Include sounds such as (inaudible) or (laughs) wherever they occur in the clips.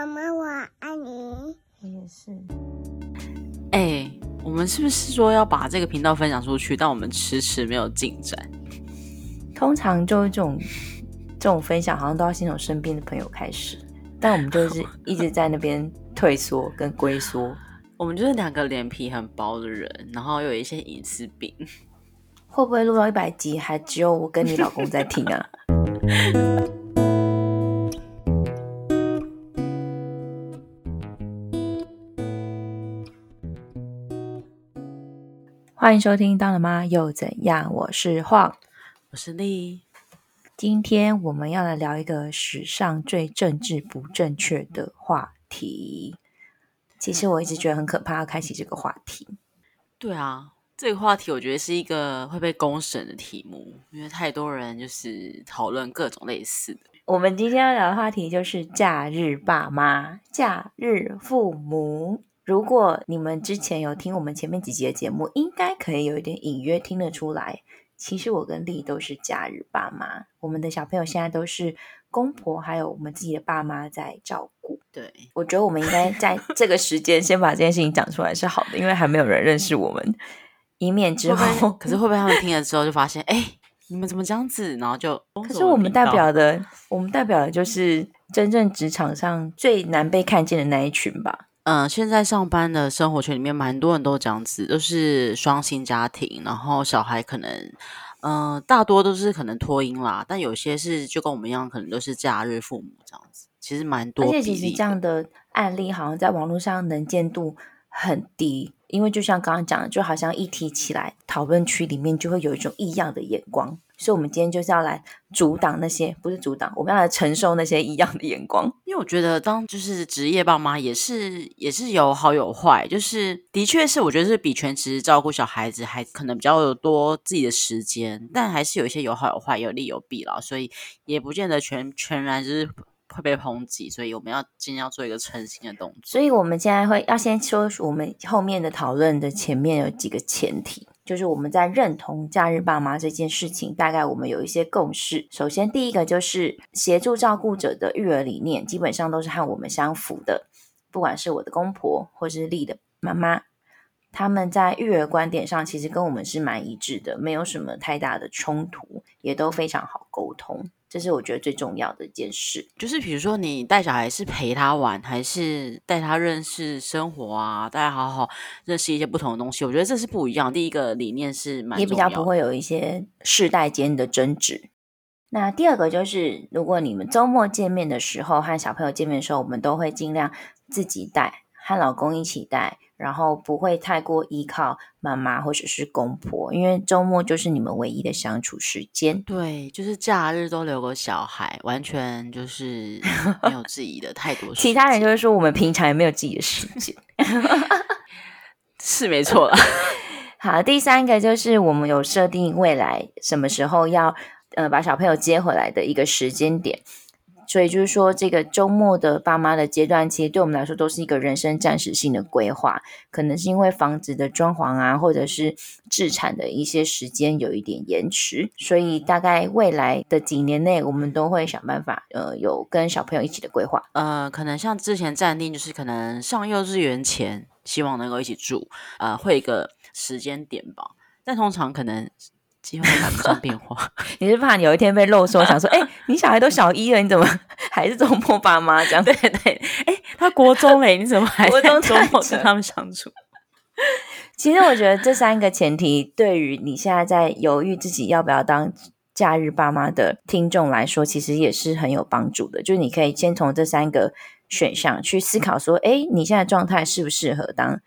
妈妈，我爱你。我也是。哎、我们是不是说要把这个频道分享出去？但我们迟迟没有进展。通常就是这种这种分享，好像都要先从身边的朋友开始，但我们就是 (laughs) 一直在那边退缩跟龟缩。我们就是两个脸皮很薄的人，然后有一些隐私病。会不会录到一百集，还只有我跟你老公在听啊？(laughs) 欢迎收听《当了妈又怎样》，我是晃。我是丽，今天我们要来聊一个史上最政治不正确的话题。其实我一直觉得很可怕，要开启这个话题。对啊，这个话题我觉得是一个会被公审的题目，因为太多人就是讨论各种类似的。我们今天要聊的话题就是假日爸妈、假日父母。如果你们之前有听我们前面几集的节目，应该可以有一点隐约听得出来。其实我跟丽都是假日爸妈，我们的小朋友现在都是公婆还有我们自己的爸妈在照顾。对，我觉得我们应该在 (laughs) 这个时间先把这件事情讲出来是好的，因为还没有人认识我们，以免之后会可是会不会他们听了之后就发现，(laughs) 哎、你们怎么这样子？然后就可是我们代表的，我们代表的就是真正职场上最难被看见的那一群吧。嗯，现在上班的生活圈里面，蛮多人都这样子，都是双薪家庭，然后小孩可能，嗯、大多都是可能托婴啦，但有些是就跟我们一样，可能都是假日父母这样子，其实蛮多而。且其实这样的案例好像在网络上能见度很低，因为就像刚刚讲的，就好像一提起来，讨论区里面就会有一种异样的眼光。所以，我们今天就是要来阻挡那些，不是阻挡，我们要来承受那些异样的眼光。因为我觉得当就是职业爸妈也是也是有好有坏，就是的确是我觉得是比全职照顾小孩子还可能比较有多自己的时间，但还是有一些有好有坏，有利有弊啦，所以也不见得全全然就是会被抨击，所以我们要今天要做一个诚心的动作。所以，我们现在会要先说我们后面的讨论的前面有几个前提，就是我们在认同假日爸妈这件事情，大概我们有一些共识。首先，第一个就是协助照顾者的育儿理念，基本上都是和我们相符的，不管是我的公婆或是丽的妈妈。他们在育儿观点上其实跟我们是蛮一致的，没有什么太大的冲突，也都非常好沟通，这是我觉得最重要的一件事。就是比如说你带小孩是陪他玩，还是带他认识生活啊，带他好好认识一些不同的东西，我觉得这是不一样。第一个理念是蛮也比较不会有一些世代间的争执。那第二个就是，如果你们周末见面的时候和小朋友见面的时候，我们都会尽量自己带，和老公一起带，然后不会太过依靠妈妈或者是公婆，因为周末就是你们唯一的相处时间。对，就是假日都留给小孩，完全就是没有自己的太多。(laughs) 其他人就是说，我们平常也没有自己的时间。(laughs) 是没错了。(laughs) 好，第三个就是我们有设定未来什么时候要呃把小朋友接回来的一个时间点，所以就是说这个周末的爸妈的阶段，其实对我们来说都是一个人生暂时性的规划，可能是因为房子的装潢啊，或者是置产的一些时间有一点延迟，所以大概未来的几年内，我们都会想办法呃有跟小朋友一起的规划。呃，可能像之前暂定，就是可能上幼稚园前，希望能够一起住，呃，会一个时间点吧。但通常可能计划赶不上变化。(laughs) 你是怕你有一天被漏收，想说，哎、(laughs) 你小孩都小一了，你怎么 (laughs) 还是周末爸妈这样？对对，哎，他国中嘞，你怎么还国中在周末跟他们相处？其实我觉得这三个前提，对于你现在在犹豫自己要不要当假日爸妈的听众来说，其实也是很有帮助的。就是你可以先从这三个选项去思考，说，哎，你现在状态适不适合当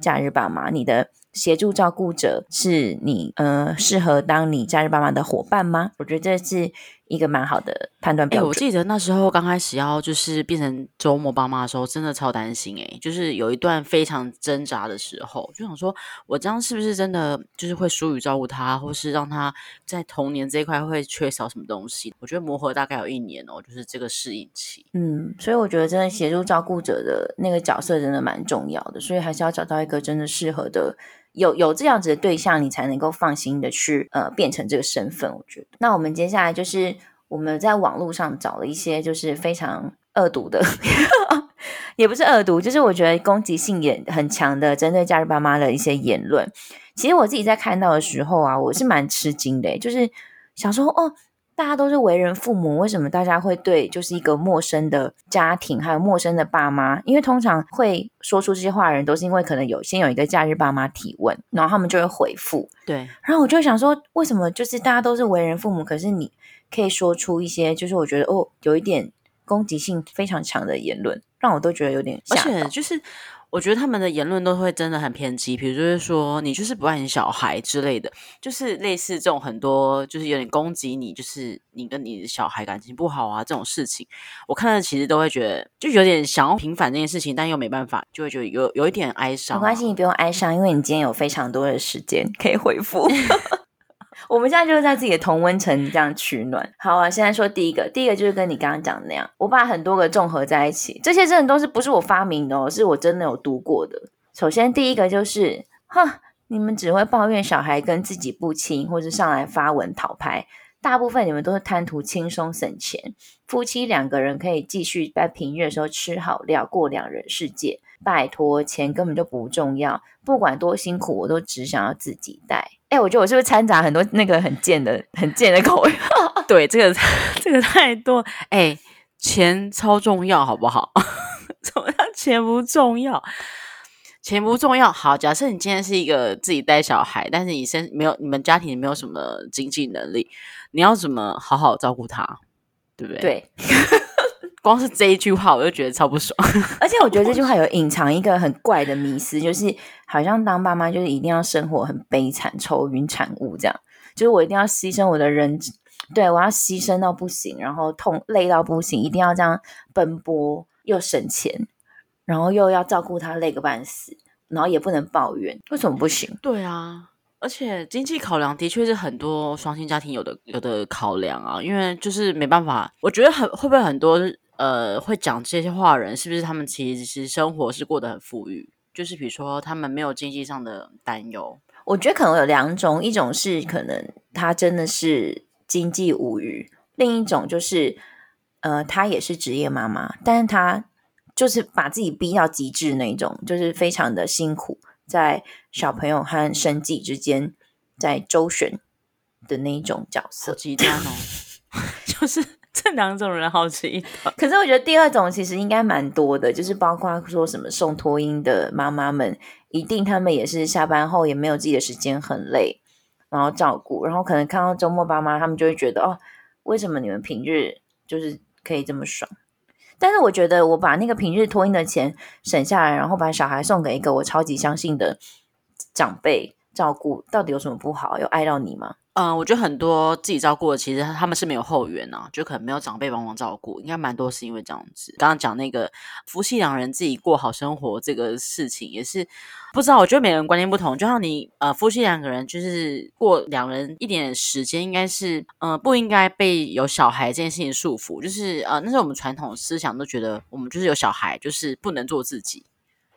假日爸妈？你的协助照顾者是你呃适合当你假日爸妈的伙伴吗？我觉得这是一个蛮好的判断哎、标准。我记得那时候刚开始要就是变成周末爸妈的时候，真的超担心哎、就是有一段非常挣扎的时候，就想说我这样是不是真的就是会疏于照顾他，或是让他在童年这一块会缺少什么东西？我觉得磨合大概有一年哦，就是这个适应期。嗯，所以我觉得真的协助照顾者的那个角色真的蛮重要的，所以还是要找到一个真的适合的，有有这样子的对象，你才能够放心的去呃变成这个身份。我觉得，那我们接下来就是我们在网络上找了一些就是非常恶毒的 (laughs) 也不是恶毒，就是我觉得攻击性也很强的，针对假日爸妈的一些言论。其实我自己在看到的时候啊，我是蛮吃惊的，就是想说哦。大家都是为人父母，为什么大家会对就是一个陌生的家庭，还有陌生的爸妈？因为通常会说出这些话的人，都是因为可能有先有一个假日爸妈提问，然后他们就会回复。对，然后我就想说，为什么就是大家都是为人父母，可是你可以说出一些就是我觉得哦，有一点攻击性非常强的言论，让我都觉得有点，而且就是。我觉得他们的言论都会真的很偏激，比如就是说你就是不爱你小孩之类的，就是类似这种很多就是有点攻击你，就是你跟你的小孩感情不好啊这种事情，我看了其实都会觉得就有点想要平反这件事情，但又没办法，就会觉得有有一点哀伤。没关系，你不用哀伤，因为你今天有非常多的时间可以回复。(laughs) 我们现在就是在自己的同温层这样取暖。好啊，现在说第一个，第一个就是跟你刚刚讲的那样，我把很多个综合在一起，这些真的都是不是我发明的哦，是我真的有读过的。首先第一个就是，哼，你们只会抱怨小孩跟自己不亲，或者上来发文讨拍，大部分你们都是贪图轻松省钱，夫妻两个人可以继续在平日的时候吃好料，过两人世界。拜托，钱根本就不重要，不管多辛苦，我都只想要自己带。哎，我觉得我是不是掺杂很多那个很贱的、很贱的口味？(laughs) 对，这个 (laughs) 这个太多。哎，钱超重要，好不好？怎么样？钱不重要？钱不重要。好，假设你今天是一个自己带小孩，但是你身没有，你们家庭没有什么经济能力，你要怎么好好照顾他？对不对？对。(laughs) 光是这一句话，我就觉得超不爽。而且我觉得这句话有隐藏一个很怪的迷思，就是好像当爸妈就是一定要生活很悲惨、愁云惨雾这样，就是我一定要牺牲我的人，对我要牺牲到不行，然后痛累到不行，一定要这样奔波又省钱，然后又要照顾他累个半死，然后也不能抱怨，为什么不行？对啊。而且经济考量的确是很多双薪家庭有的有的考量啊，因为就是没办法，我觉得很会不会很多呃会讲这些话的人，是不是他们其实生活是过得很富裕？就是比如说他们没有经济上的担忧。我觉得可能有两种，一种是可能他真的是经济无余，另一种就是呃他也是职业妈妈，但是他就是把自己逼到极致那种，就是非常的辛苦。在小朋友和生计之间在周旋的那一种角色，极端哦，(laughs) 就是 (laughs) 这两种人好奇。可是我觉得第二种其实应该蛮多的，就是包括说什么送托婴的妈妈们，一定他们也是下班后也没有自己的时间，很累，然后照顾，然后可能看到周末爸妈，他们就会觉得哦，为什么你们平日就是可以这么爽？但是我觉得，我把那个平日托婴的钱省下来，然后把小孩送给一个我超级相信的长辈照顾，到底有什么不好？有爱到你吗？嗯，我觉得很多自己照顾的，其实他们是没有后援啊，就可能没有长辈帮忙照顾，应该蛮多是因为这样子。刚刚讲那个夫妻两人自己过好生活这个事情，也是不知道。我觉得每个人观念不同，就像你呃，夫妻两个人就是过两人一点时间，应该是呃不应该被有小孩这件事情束缚。就是呃，那是我们传统思想都觉得，我们就是有小孩，就是不能做自己，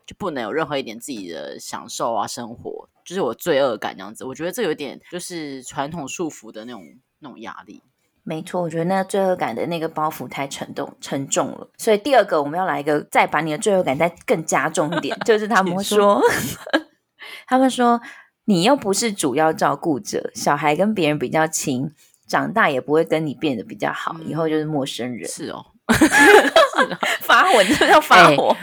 就不能有任何一点自己的享受啊，生活。就是我罪恶感这样子，我觉得这有点就是传统束缚的那种那种压力。没错，我觉得那罪恶感的那个包袱太沉重沉重了。所以第二个我们要来一个，再把你的罪恶感再更加重一点，(laughs) 就是他们说，(laughs) 他们说你又不是主要照顾者，小孩跟别人比较亲，长大也不会跟你变得比较好，以后就是陌生人。是哦，(laughs) 发火就是要发火。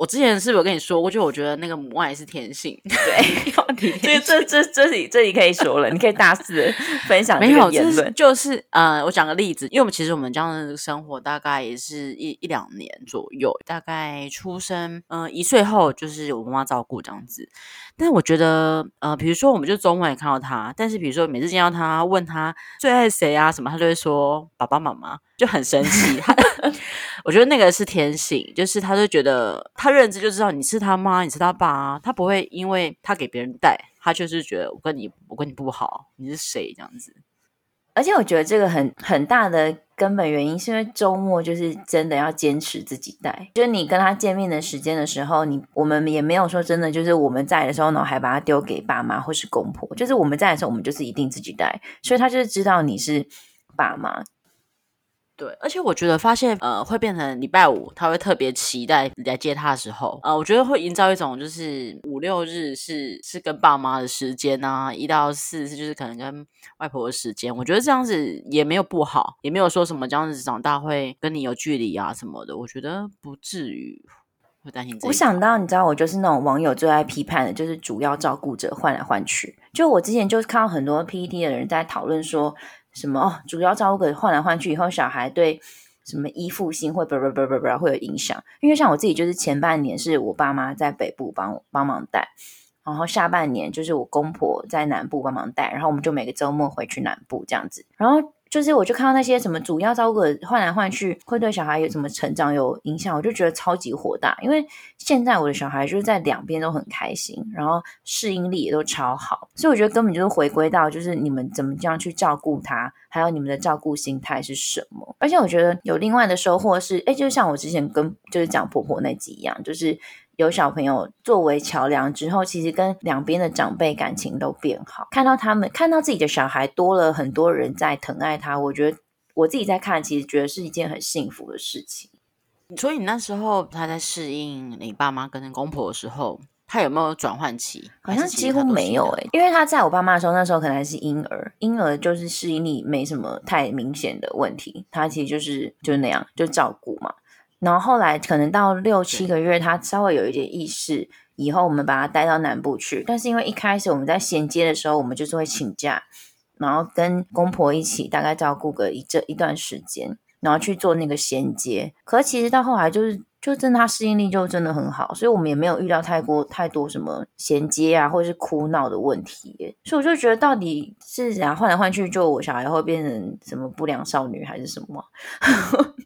我之前是不是有跟你说过？就我觉得那个母爱是天性，(laughs) 对，(laughs) 所以这这这里这里可以说了，你可以大肆的 (laughs) 分享没有言论。就是呃，我讲个例子，因为我们其实我们这样的生活大概也是一一两年左右，大概出生嗯一岁后就是我妈妈照顾这样子。但是我觉得呃，比如说我们就周末也看到他，但是比如说每次见到他，问他最爱谁啊什么，他就会说爸爸妈妈。就很生气，我觉得那个是天性，就是他就觉得他认知就知道你是他妈，你是他爸，他不会因为他给别人带，他就是觉得我跟你我跟你不好，你是谁这样子。而且我觉得这个很很大的根本原因是因为周末就是真的要坚持自己带，就是你跟他见面的时间的时候，你我们也没有说真的就是我们在的时候呢，还把他丢给爸妈或是公婆，就是我们在的时候，我们就是一定自己带，所以他就是知道你是爸妈。对，而且我觉得发现，呃，会变成礼拜五，他会特别期待你来接他的时候，呃，我觉得会营造一种就是五六日是是跟爸妈的时间啊，一到四是就是可能跟外婆的时间。我觉得这样子也没有不好，也没有说什么这样子长大会跟你有距离啊什么的。我觉得不至于我担心。我想到，你知道，我就是那种网友最爱批判的，就是主要照顾者换来换去。就我之前就看到很多 PPT 的人在讨论说。什么哦？主要照顾者换来换去以后，小孩对什么依附性会不不不不不会有影响？因为像我自己，就是前半年是我爸妈在北部帮帮忙带，然后下半年就是我公婆在南部帮忙带，然后我们就每个周末回去南部这样子，然后。就是我就看到那些什么主要照顾换来换去，会对小孩有什么成长有影响，我就觉得超级火大。因为现在我的小孩就是在两边都很开心，然后适应力也都超好，所以我觉得根本就是回归到就是你们怎么这样去照顾他，还有你们的照顾心态是什么。而且我觉得有另外的收获是，哎，就像我之前跟就是讲婆婆那集一样，就是。有小朋友作为桥梁之后，其实跟两边的长辈感情都变好。看到他们，看到自己的小孩多了很多人在疼爱他，我觉得我自己在看，其实觉得是一件很幸福的事情。所以你那时候他在适应你爸妈跟公婆的时候，他有没有转换期？好像几乎没有诶，因为他在我爸妈的时候，那时候可能还是婴儿，婴儿就是适应力没什么太明显的问题，他其实就是就是那样，就照顾嘛。然后后来可能到六七个月，他稍微有一点意识，以后我们把他带到南部去。但是因为一开始我们在衔接的时候，我们就是会请假，然后跟公婆一起大概照顾个一这一段时间，然后去做那个衔接。可其实到后来就是，就真的他适应力就真的很好，所以我们也没有遇到太过太多什么衔接啊，或者是哭闹的问题。所以我就觉得到底是怎样换来换去，就我小孩会变成什么不良少女还是什么？(laughs)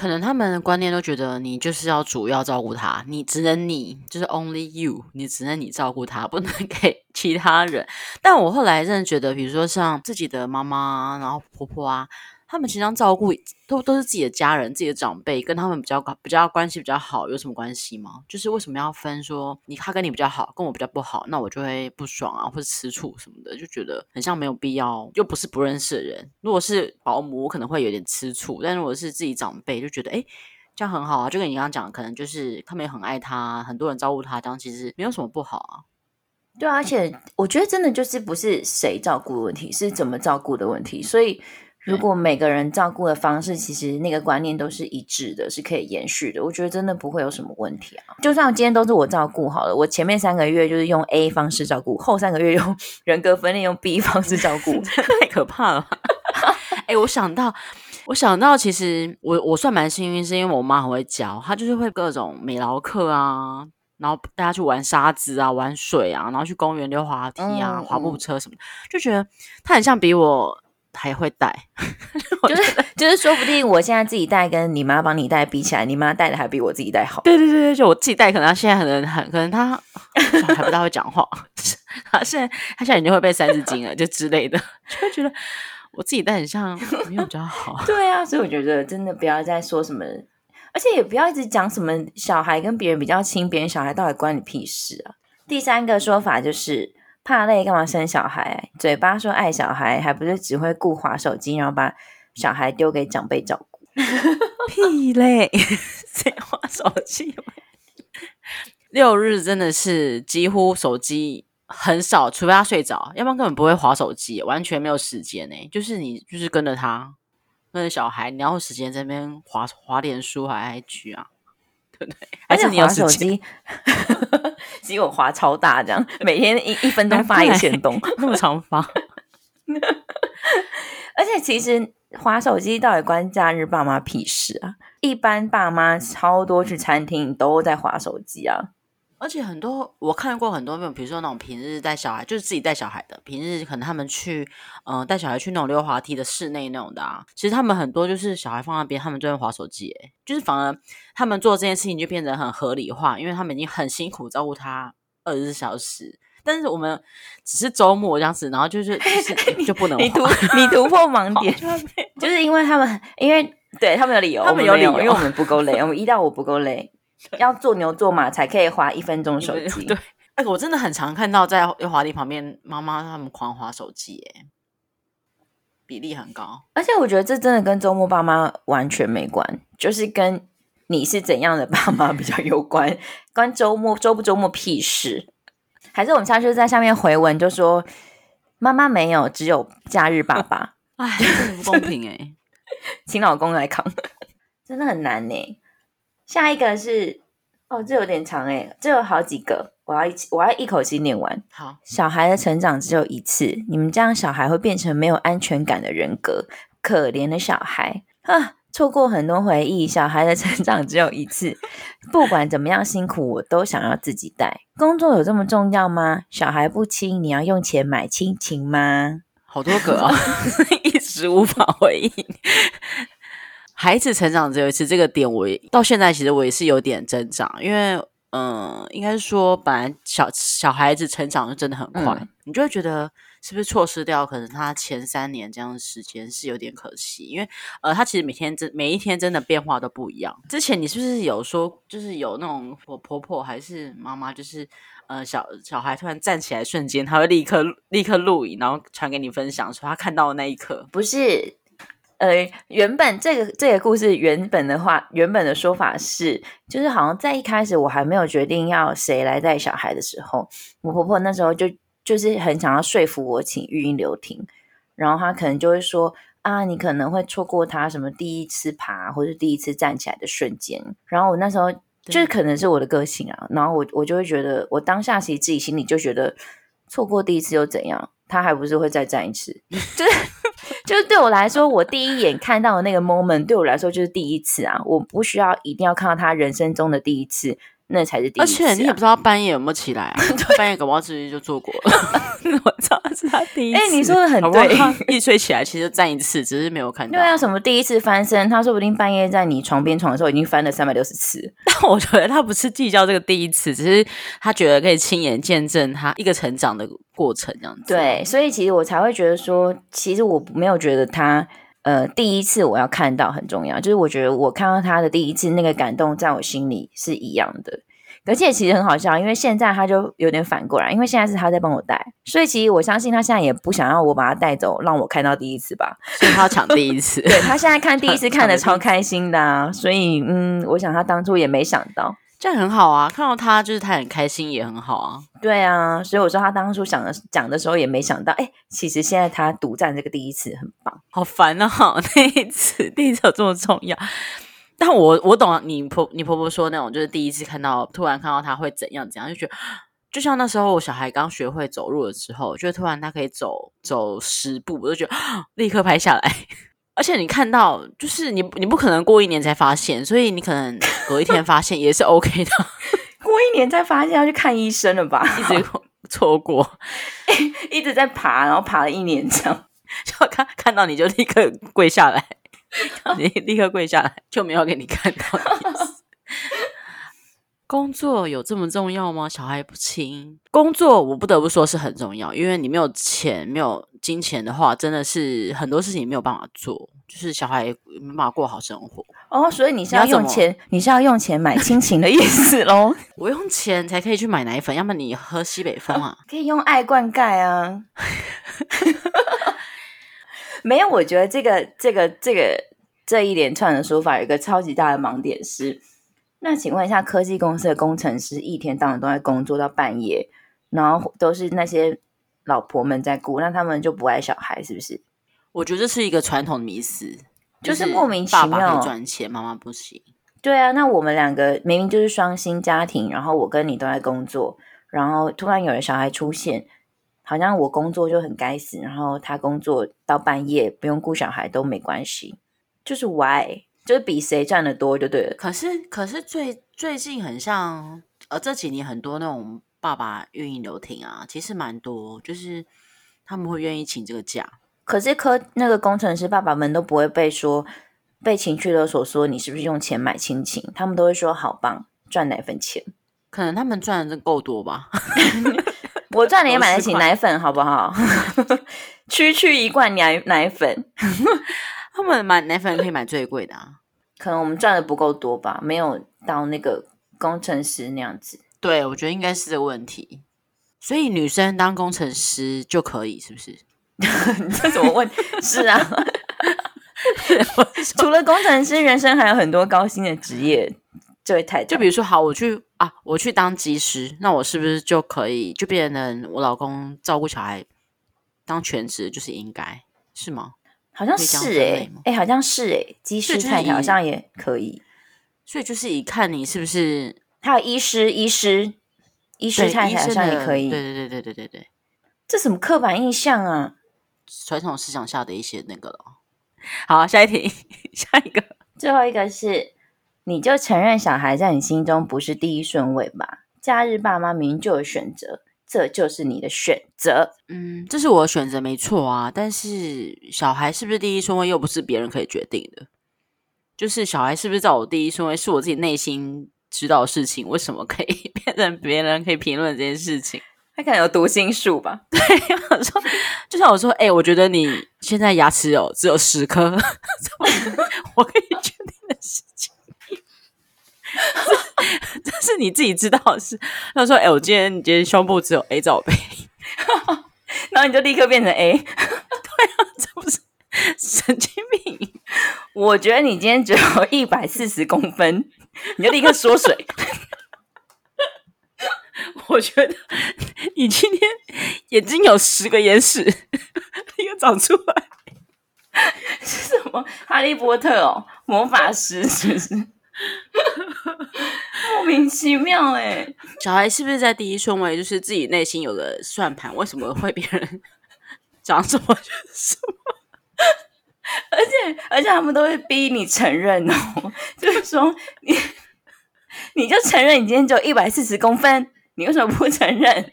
可能他们的观念都觉得你就是要主要照顾他，你只能你就是 only you，你只能你照顾他，不能给 (laughs) 其他人。但我后来真的觉得，比如说像自己的妈妈，然后婆婆啊。他们平常照顾都都是自己的家人、自己的长辈，跟他们比较比较关系比较好，有什么关系吗？就是为什么要分说你他跟你比较好，跟我比较不好，那我就会不爽啊，或者吃醋什么的，就觉得很像没有必要，又不是不认识的人。如果是保姆，我可能会有点吃醋，但如果是自己长辈，就觉得哎，这样很好啊。就跟你刚刚讲，可能就是他们也很爱他，很多人照顾他，这样其实没有什么不好啊。对，而且我觉得真的就是不是谁照顾的问题，是怎么照顾的问题，所以。如果每个人照顾的方式，其实那个观念都是一致的，是可以延续的。我觉得真的不会有什么问题啊。就算今天都是我照顾好了，我前面三个月就是用 A 方式照顾，后三个月用 (laughs) 人格分裂用 B 方式照顾，(laughs) 太可怕了。(laughs) 哎，我想到，我想到，其实我我算蛮幸运，是因为我妈很会教，她就是会各种美劳课啊，然后带她去玩沙子啊、玩水啊，然后去公园溜滑梯啊、滑步车什么，就觉得她很像比我。还会带，(laughs) 就是就是说不定我现在自己带跟你妈帮你带比起来，你妈带的还比我自己带好。对对对对，就我自己带，可能他现在可能很可能他还不大会讲话，他现在他现在已经会背三字经了，就之类的，就会觉得我自己带很像没有比较好。(laughs) 对啊，所以我觉得真的不要再说什么，而且也不要一直讲什么小孩跟别人比较亲，别人小孩到底关你屁事啊。第三个说法就是。怕累干嘛生小孩？嘴巴说爱小孩，还不是只会顾划手机，然后把小孩丢给长辈照顾？(laughs) 屁嘞！谁划手机？六日真的是几乎手机很少，除非他睡着，要不然根本不会划手机，完全没有时间呢。就是你就是跟着他，跟着小孩，你要时间在那边划划点书还 IG 啊？对不对？(laughs) 而且你有手机。(laughs) 结果滑超大，这样 (laughs) 每天一一分钟发一千动，那么长发。而且其实滑手机到底关假日爸妈屁事啊？一般爸妈超多去餐厅都在滑手机啊。而且很多我看过很多那种，比如说那种平日带小孩，就是自己带小孩的，平日可能他们去，嗯，带小孩去那种溜滑梯的室内那种的啊。其实他们很多就是小孩放那边，他们就会滑手机，哎，就是反而他们做这件事情就变得很合理化，因为他们已经很辛苦照顾他二十四小时，但是我们只是周末这样子，然后就是 (laughs) 就是就不能你突你突破盲点，(laughs) 就是因为他们因为对他们有理由，他们有理由，因为我们不够累，我们一到五不够累。(laughs) 要做牛做马才可以滑一分钟手机。对，哎，我真的很常看到在滑梯旁边，妈妈他们狂滑手机，哎，比例很高。而且我觉得这真的跟周末爸妈完全没关，就是跟你是怎样的爸妈 (laughs) 比较有关，关周末周不周末屁事。还是我们下次在下面回文就说妈妈没有，只有假日爸爸，(laughs) 哎，真的不公平哎、请老公来扛，真的很难呢。下一个是哦，这有点长哎，这有好几个，我要一起我要一口气念完。好，小孩的成长只有一次，你们这样小孩会变成没有安全感的人格，可怜的小孩啊！错过很多回忆，小孩的成长只有一次，不管怎么样辛苦，我都想要自己带。工作有这么重要吗？小孩不亲，你要用钱买亲情吗？好多个哦，(laughs) 一时无法回应。孩子成长只有一次，这个点我也到现在其实我也是有点增长，因为嗯，应该是说本来小小孩子成长就真的很快，嗯你就会觉得是不是错失掉可能他前三年这样的时间是有点可惜，因为呃，他其实每天真每一天真的变化都不一样。之前你是不是有说，就是有那种我婆婆还是妈妈，就是呃小小孩突然站起来瞬间，他会立刻立刻录影，然后传给你分享，说他看到的那一刻。不是，呃，原本这个这个故事原本的话，原本的说法是，就是好像在一开始我还没有决定要谁来带小孩的时候，我婆婆那时候就就是很想要说服我请育婴留停，然后她可能就会说啊，你可能会错过她什么第一次爬或者第一次站起来的瞬间，然后我那时候就是可能是我的个性啊，然后我我就会觉得，我当下其实自己心里就觉得，错过第一次又怎样？她还不是会再站一次，(laughs) 就是就是对我来说，我第一眼看到的那个 moment 对我来说就是第一次啊，我不需要一定要看到他人生中的第一次，那才是第一而次、啊。且你也不知道半夜有没有起来啊，(laughs) 半夜搞不好直接就做过了。(laughs) 我知道是他第一次，哎你说的很对他一睡起来其实站一次，只是没有看到。对啊，什么第一次翻身，他说不定半夜在你床边床的时候已经翻了三百六十次。但 (laughs) 我觉得他不是计较这个第一次，只是他觉得可以亲眼见证他一个成长的过程，这样子。对，所以其实我才会觉得说，其实我没有觉得他呃第一次我要看到很重要，就是我觉得我看到他的第一次那个感动，在我心里是一样的。而且其实很好笑，因为现在他就有点反过来，因为现在是他在帮我带，所以其实我相信他现在也不想要我把他带走，让我看到第一次吧。所以他要抢第一次。对他现在看第一次 (laughs) 看的超开心的、啊，所以嗯，我想他当初也没想到。这样很好啊，看到他就是他很开心，也很好啊。对啊，所以我说他当初想的讲的时候也没想到，哎，其实现在他独占这个第一次很棒。好烦啊！(laughs) 那一次，第一次有这么重要？但我我懂你婆你婆婆说那种，就是第一次看到，突然看到他会怎样怎样，就觉得就像那时候我小孩刚学会走路的时候，就突然他可以走走十步，我就觉得 (gasps) 立刻拍下来。而且你看到，就是你你不可能过一年才发现，所以你可能隔一天发现也是 (laughs) OK 的，(laughs) 过一年再发现要去看医生了吧？(laughs) 一直错过，一直在爬，然后爬了一年这样。就看看到你就立刻跪下来，你立刻跪下来，就没有给你看到。工作有这么重要吗？小孩不亲，工作我不得不说是很重要，因为你没有钱、没有金钱的话，真的是很多事情没有办法做，就是小孩也没办法过好生活。哦，所以你是要用钱，你是要用钱买亲情的意思喽？(laughs) 我用钱才可以去买奶粉，要么你喝西北风啊。可以用爱灌溉啊。(laughs) 没有，我觉得这个这个这个这一连串的说法有一个超级大的盲点是，那请问一下，科技公司的工程师一天到晚都在工作到半夜，然后都是那些老婆们在顾，那他们就不爱小孩，是不是？我觉得这是一个传统迷思，就是莫名其爸爸可妙以赚钱，妈妈不行。对啊，那我们两个明明就是双薪家庭，然后我跟你都在工作，然后突然有了小孩出现，好像我工作就很该死，然后他工作到半夜不用顾小孩都没关系，就是 why，就是比谁赚的多就对了。可是，可是最最近很像，呃，这几年很多那种爸爸愿意留停啊，其实蛮多，就是他们会愿意请这个假。可是科那个工程师爸爸们都不会被说被情绪勒索，说你是不是用钱买亲情，他们都会说好棒，赚奶粉钱，可能他们赚的真够多吧？(laughs) (laughs) 我赚了也买得起奶粉，好不好？(laughs) 区区一罐奶奶粉。他们买奶粉可以买最贵的啊。可能我们赚的不够多吧，没有到那个工程师那样子。对，我觉得应该是这个问题。所以女生当工程师就可以，是不是？你 (laughs) 这怎么问？是啊，(laughs) 除了工程师，人生还有很多高薪的职业。这位太太，就比如说，好，我去啊，我去当技师，那我是不是就可以就变成我老公照顾小孩，当全职就是应该是吗？好像是哎哎，好像是哎，技师太太好像也可以。所以就是一看你是不是还有医师，医师，医师太太好像也可以。对对对对对对对，这什么刻板印象啊？传统思想下的一些那个了。好，下一题，(laughs) 下一个，最后一个是。你就承认小孩在你心中不是第一顺位吧？假日爸妈明明就有选择，这就是你的选择。嗯，这是我的选择，没错啊。但是小孩是不是第一顺位，又不是别人可以决定的。就是小孩是不是在我第一顺位，是我自己内心知道的事情。为什么可以 (laughs) 变成别人可以评论这件事情？他可能有读心术吧？(laughs) 对，(laughs) 我说，就像我说，哎，我觉得你现在牙齿有只有十颗，我可以决定的事情。(laughs) 这是你自己知道的事。他说：“哎，我今天你今天胸部只有 A 罩杯，(laughs) 然后你就立刻变成 A。(laughs) ”对啊，这不是神经病？我觉得你今天只有一百四十公分，你就立刻缩水。我觉得你今天眼睛有十个眼屎，立刻长出来。是什么？哈利波特哦，魔法师是不是？(laughs) 莫名其妙哎，小孩是不是在第一顺位？就是自己内心有个算盘，为什么会别人 (laughs) 讲什么就是什么？(laughs) 而且而且他们都会逼你承认哦，就是说你你就承认你今天只有一百四十公分，你为什么不承认？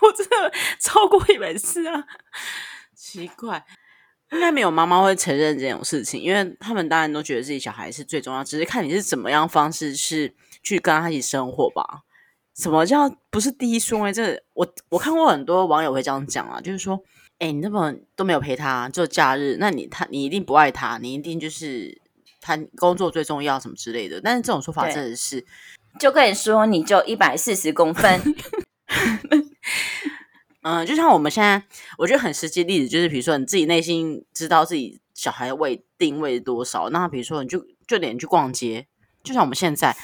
我真的超过一百四啊，奇怪。应该没有妈妈会承认这种事情，因为他们当然都觉得自己小孩是最重要，只是看你是怎么样方式是去跟他一起生活吧。什么叫不是第一顺位？这我我看过很多网友会这样讲啊，就是说，哎，你那么都没有陪他，就假日，那你他你一定不爱他，你一定就是他工作最重要什么之类的。但是这种说法真的是，就跟你说，你就一百四十公分。(laughs) 嗯，就像我们现在，我觉得很实际例子，就是比如说你自己内心知道自己小孩位定位多少，那比如说你就就连去逛街，就像我们现在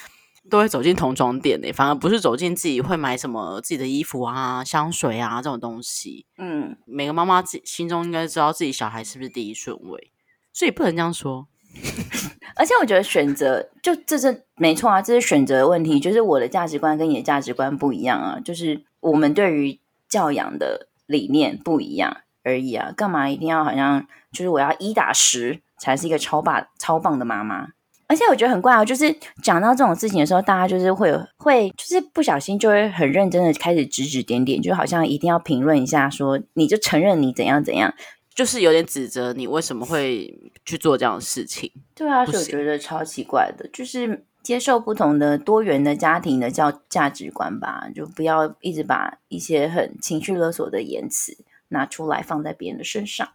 都会走进童装店呢，反而不是走进自己会买什么自己的衣服啊、香水啊这种东西。嗯，每个妈妈自心中应该知道自己小孩是不是第一顺位，所以不能这样说。(laughs) 而且我觉得选择就这是没错啊，这是选择的问题，就是我的价值观跟你的价值观不一样啊，就是我们对于。教养的理念不一样而已啊，干嘛一定要好像就是我要一打十才是一个超霸超棒的妈妈？而且我觉得很怪啊，就是讲到这种事情的时候，大家就是会有会就是不小心就会很认真的开始指指点点，就好像一定要评论一下，说你就承认你怎样怎样，就是有点指责你为什么会去做这样的事情。对啊，所以我觉得超奇怪的，就是。接受不同的多元的家庭的教价值观吧，就不要一直把一些很情绪勒索的言辞拿出来放在别人的身上。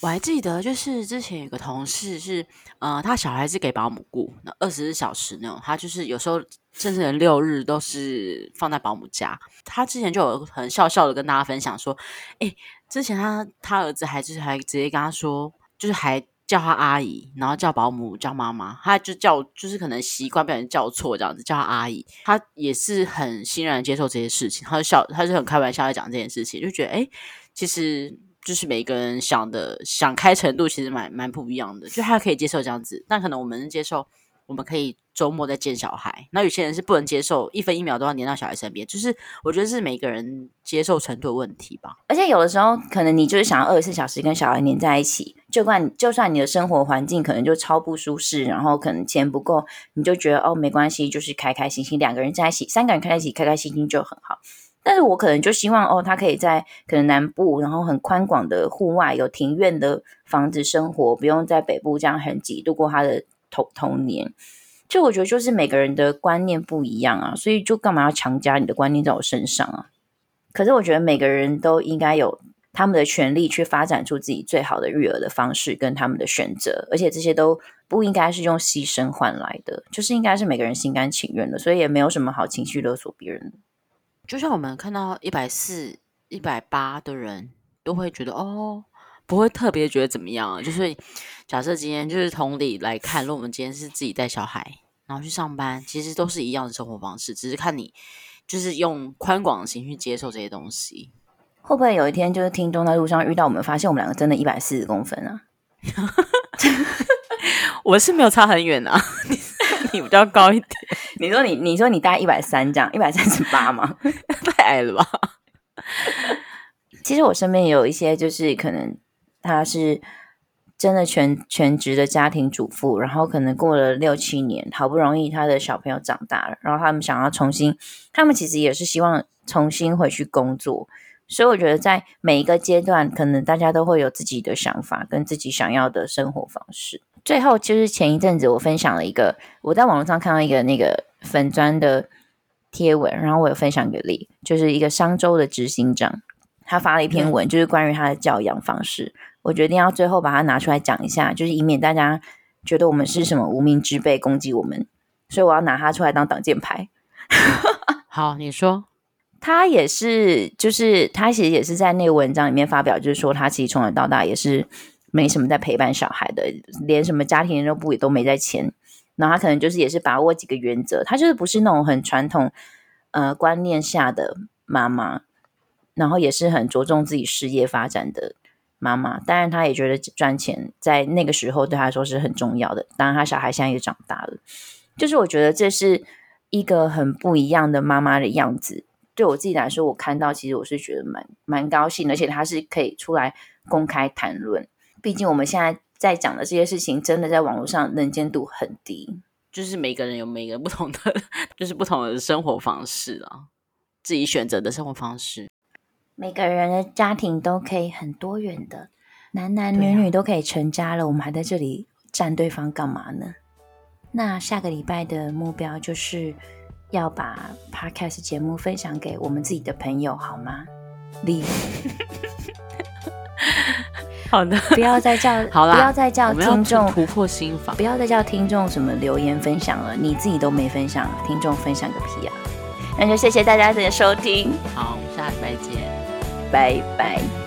我还记得，就是之前有个同事是，呃，他小孩子给保姆雇，那二十四小时那种，他就是有时候甚至连六日都是放在保姆家。他之前就有很笑笑的跟大家分享说，哎，之前他他儿子还就是还直接跟他说，就是还。叫他阿姨，然后叫保姆叫妈妈，他就叫就是可能习惯被人叫错这样子，叫她阿姨，他也是很欣然接受这些事情，他就笑，他就很开玩笑在讲这件事情，就觉得哎，其实就是每个人想的想开程度其实蛮蛮不一样的，就他可以接受这样子，但可能我们接受。我们可以周末再见小孩，那有些人是不能接受一分一秒都要黏到小孩身边，就是我觉得是每个人接受程度的问题吧。而且有的时候，可能你就是想要二十四小时跟小孩黏在一起，就算就算你的生活环境可能就超不舒适，然后可能钱不够，你就觉得哦没关系，就是开开心心两个人在一起，三个人开在一起开开心心就很好。但是我可能就希望哦，他可以在可能南部，然后很宽广的户外有庭院的房子生活，不用在北部这样很挤度过他的。童童年，就我觉得就是每个人的观念不一样啊，所以就干嘛要强加你的观念在我身上啊？可是我觉得每个人都应该有他们的权利去发展出自己最好的育儿的方式跟他们的选择，而且这些都不应该是用牺牲换来的，就是应该是每个人心甘情愿的，所以也没有什么好情绪勒索别人。就像我们看到一百四、一百八的人。都会觉得哦，不会特别觉得怎么样。就是假设今天就是同理来看，如果我们今天是自己带小孩，然后去上班，其实都是一样的生活方式，只是看你就是用宽广的心去接受这些东西。会不会有一天就是听众在路上遇到我们，发现我们两个真的一百四十公分啊？(laughs) 我是没有差很远啊，(laughs) 你比较高一点。你说你你说你大概一百三这样，一百三十八吗？(laughs) 太矮了吧？其实我身边也有一些，就是可能他是真的全全职的家庭主妇，然后可能过了六七年，好不容易他的小朋友长大了，然后他们想要重新，他们其实也是希望重新回去工作。所以我觉得，在每一个阶段，可能大家都会有自己的想法跟自己想要的生活方式。最后，就是前一阵子我分享了一个，我在网络上看到一个那个粉砖的贴文，然后我有分享给你，就是一个商周的执行长，他发了一篇文，就是关于他的教养方式。我决定要最后把它拿出来讲一下，就是以免大家觉得我们是什么无名之辈攻击我们，所以我要拿它出来当挡箭牌。(laughs) 好，你说。他也是，就是他其实也是在那个文章里面发表，就是说他其实从小到大也是没什么在陪伴小孩的，连什么家庭联络部也都没在签。然后他可能就是也是把握几个原则，他就是不是那种很传统呃观念下的妈妈，然后也是很着重自己事业发展的妈妈。当然，他也觉得赚钱在那个时候对他来说是很重要的。当然，他小孩现在也长大了，就是我觉得这是一个很不一样的妈妈的样子。对我自己来说，我看到其实我是觉得蛮蛮高兴，而且他是可以出来公开谈论。毕竟我们现在在讲的这些事情，真的在网络上能见度很低。就是每个人有每个人不同的，(laughs) 就是不同的生活方式啊，自己选择的生活方式。每个人的家庭都可以很多元的，男男女女都可以成家了，我们还在这里站对方干嘛呢？那下个礼拜的目标就是。要把 podcast 节目分享给我们自己的朋友，好吗？你 (laughs) 好的，不要再叫 (laughs) 好了，不要再叫听众突破心法，不要再叫听众什么留言分享了，你自己都没分享，听众分享个屁啊！那就谢谢大家的收听，好，我们下礼拜见，拜拜。